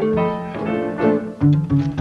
Thank you.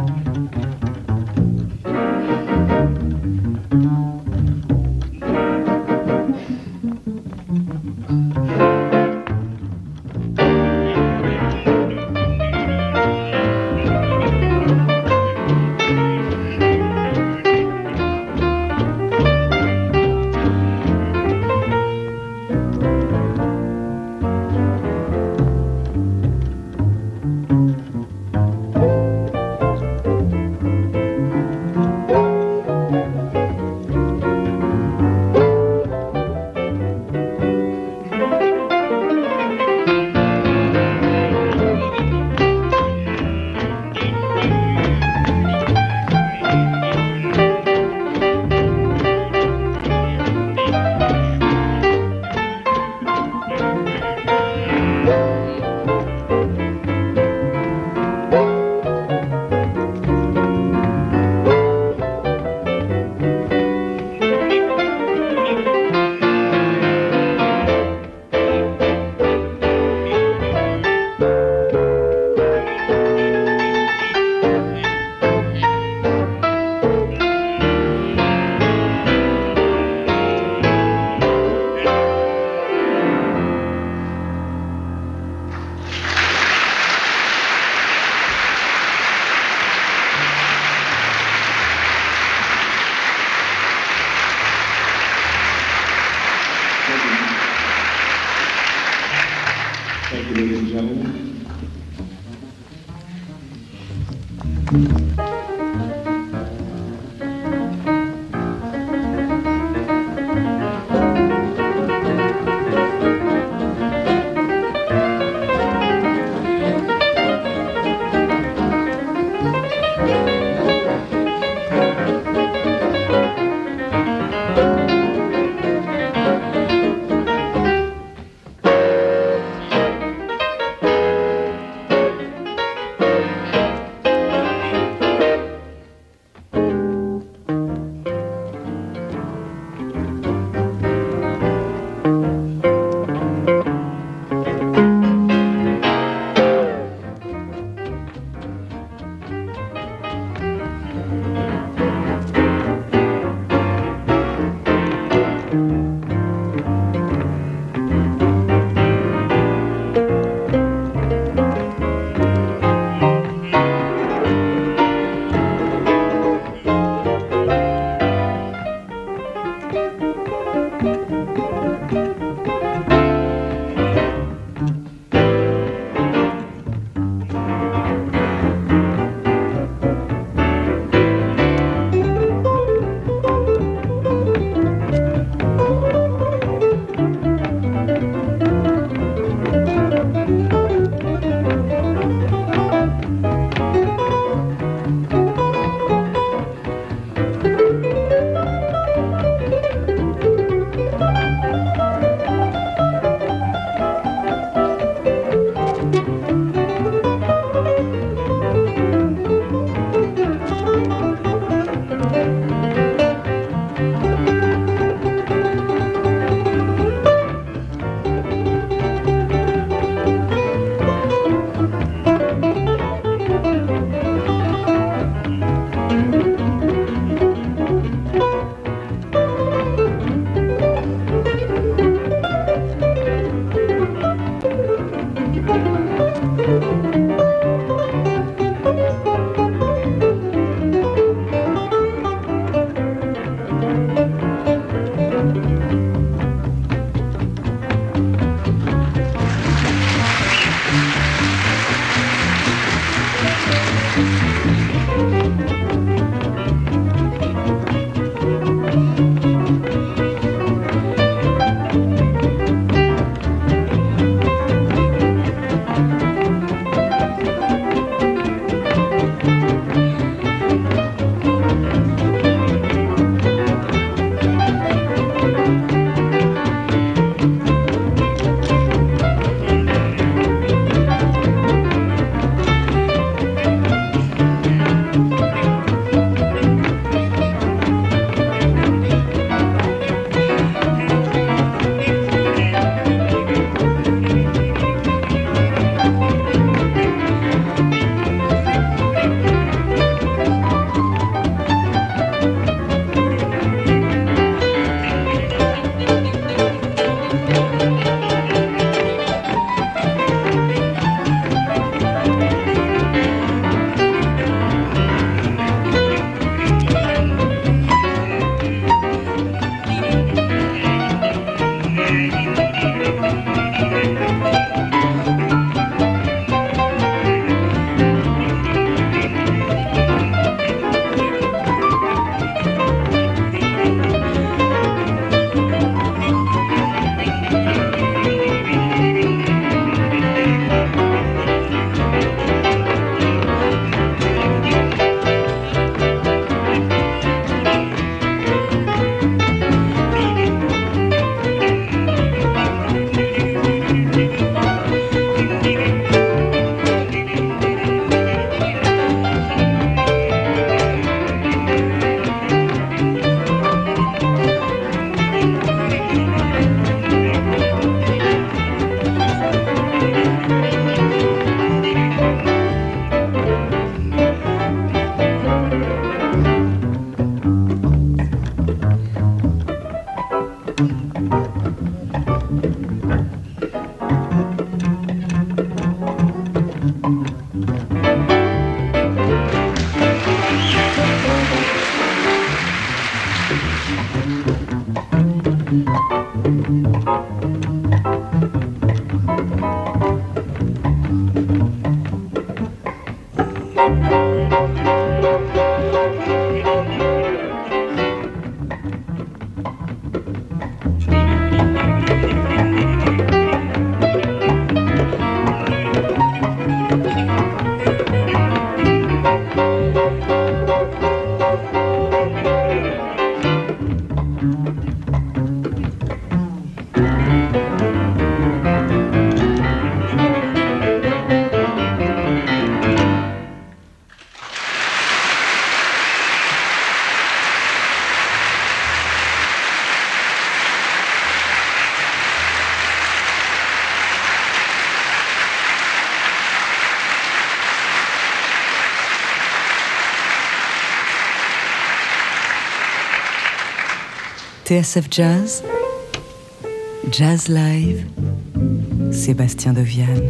TSF Jazz, Jazz Live, Sébastien Deviane.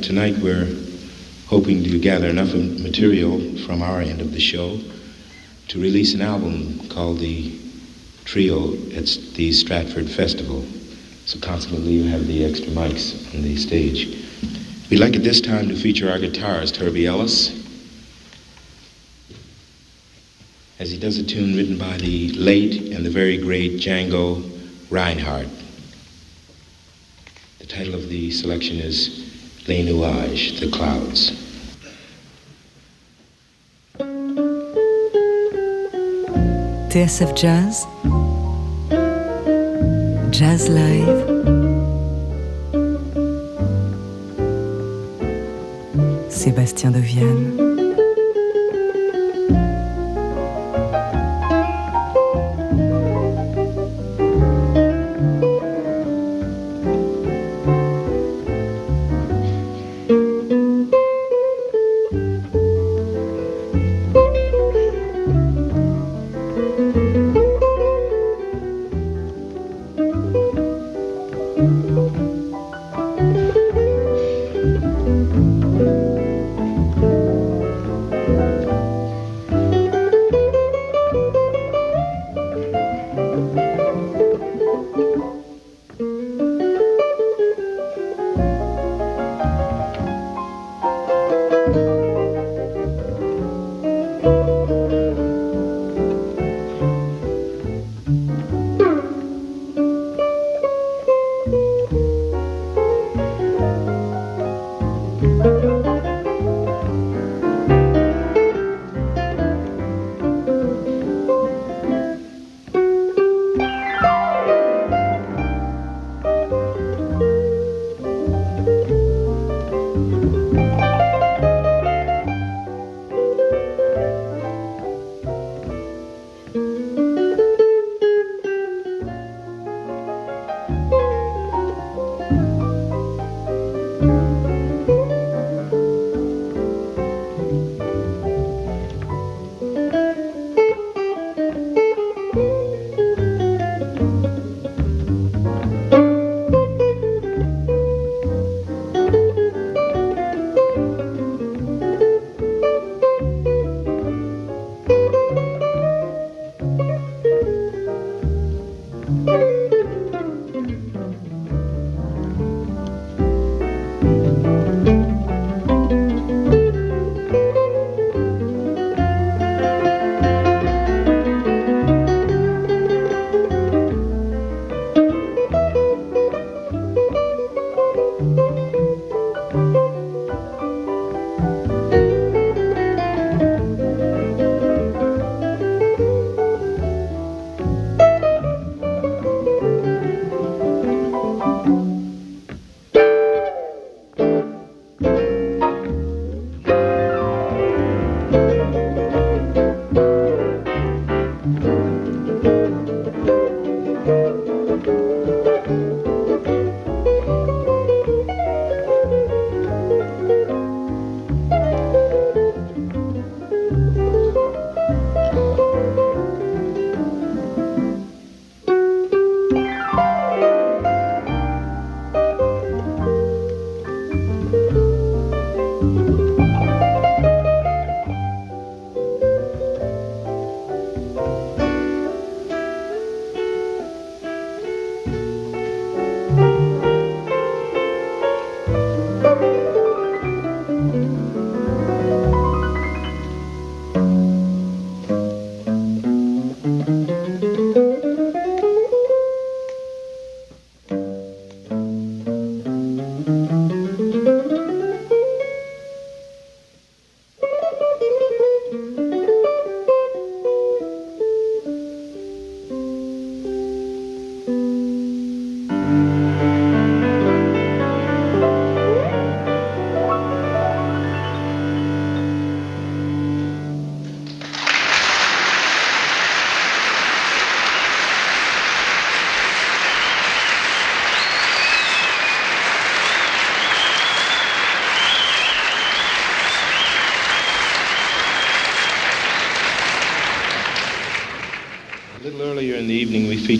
Tonight we're hoping to gather enough material from our end of the show to release an album called the Trio at the Stratford Festival. So consequently, you have the extra mics on the stage. We'd like at this time to feature our guitarist, Herbie Ellis, as he does a tune written by the late and the very great Django Reinhardt. The title of the selection is Les Nuages, The Clouds. TSF Jazz, Jazz Live, Sébastien de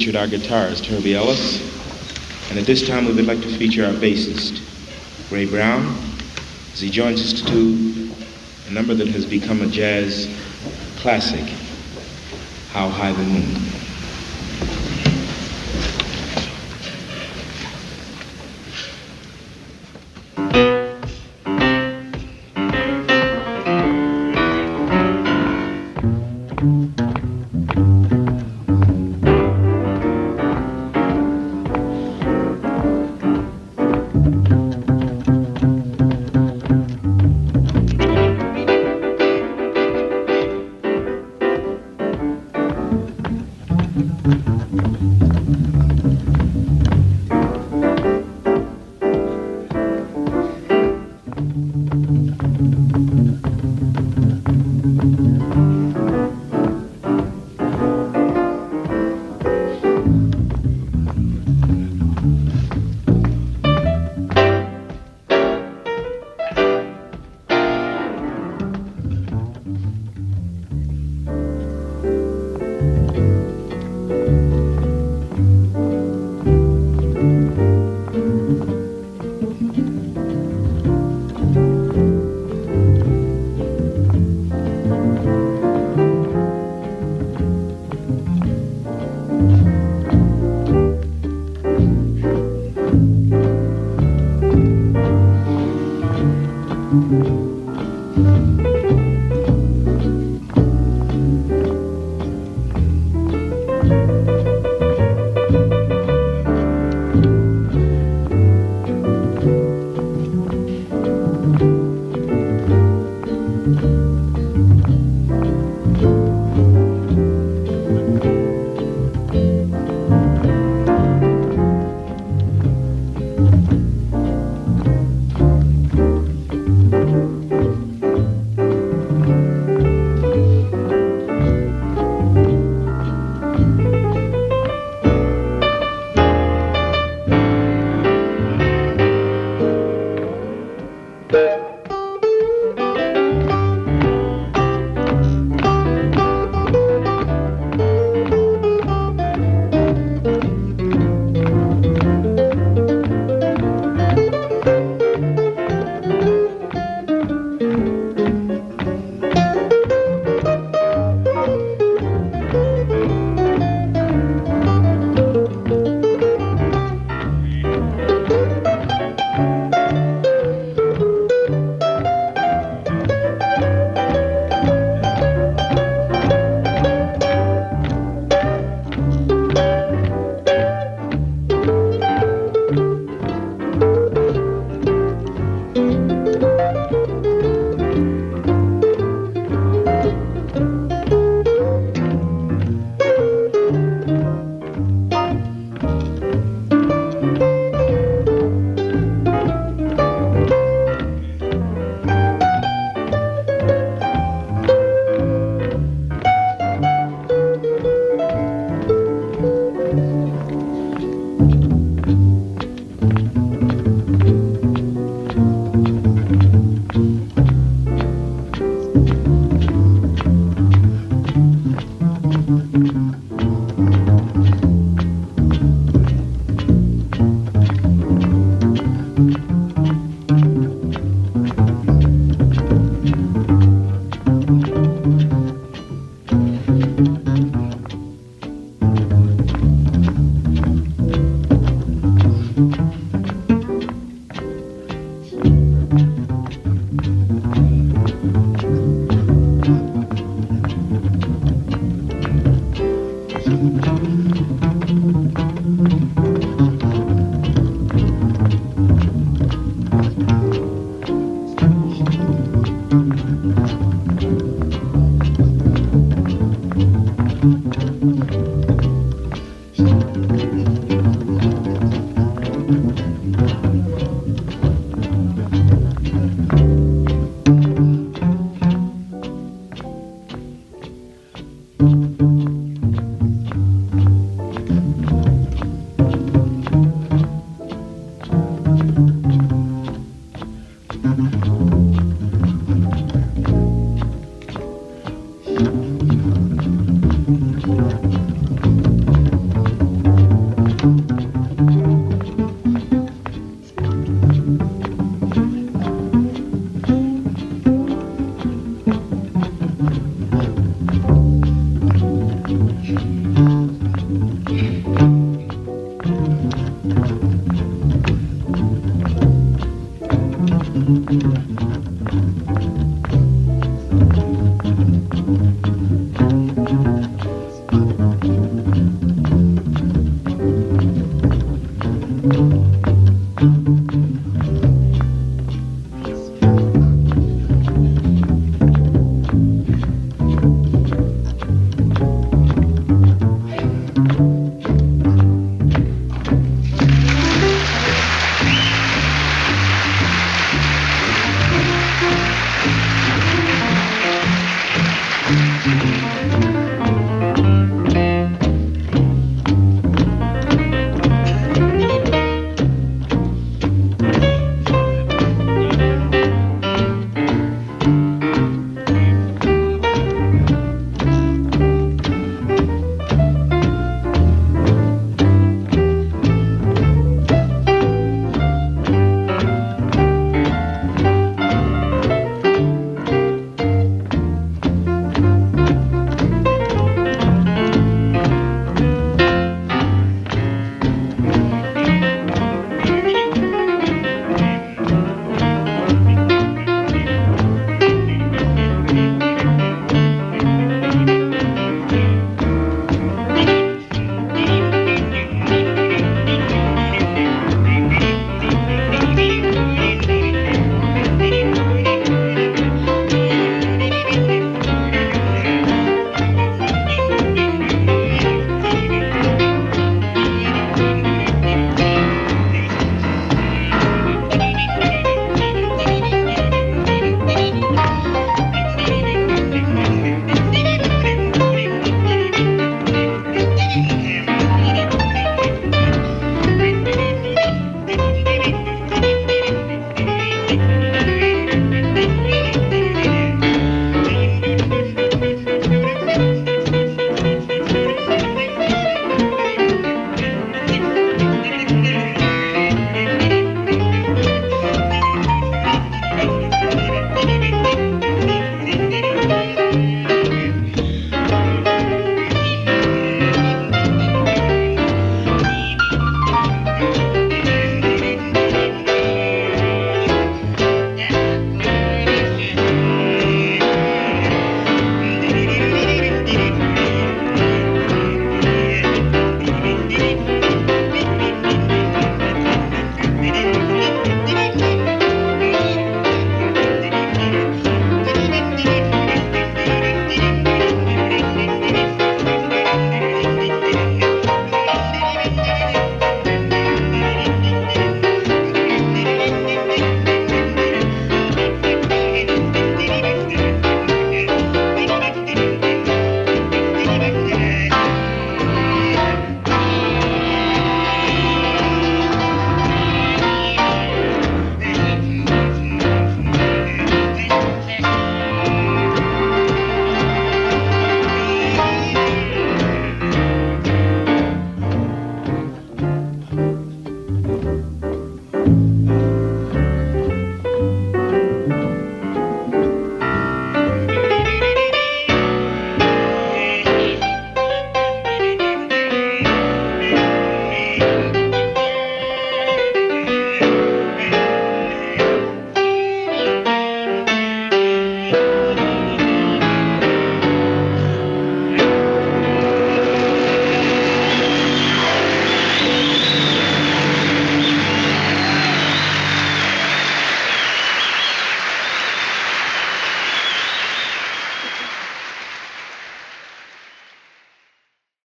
featured our guitarist, Herbie Ellis, And at this time, we would like to feature our bassist, Ray Brown, as he joins us to do a number that has become a jazz classic, How High the Moon.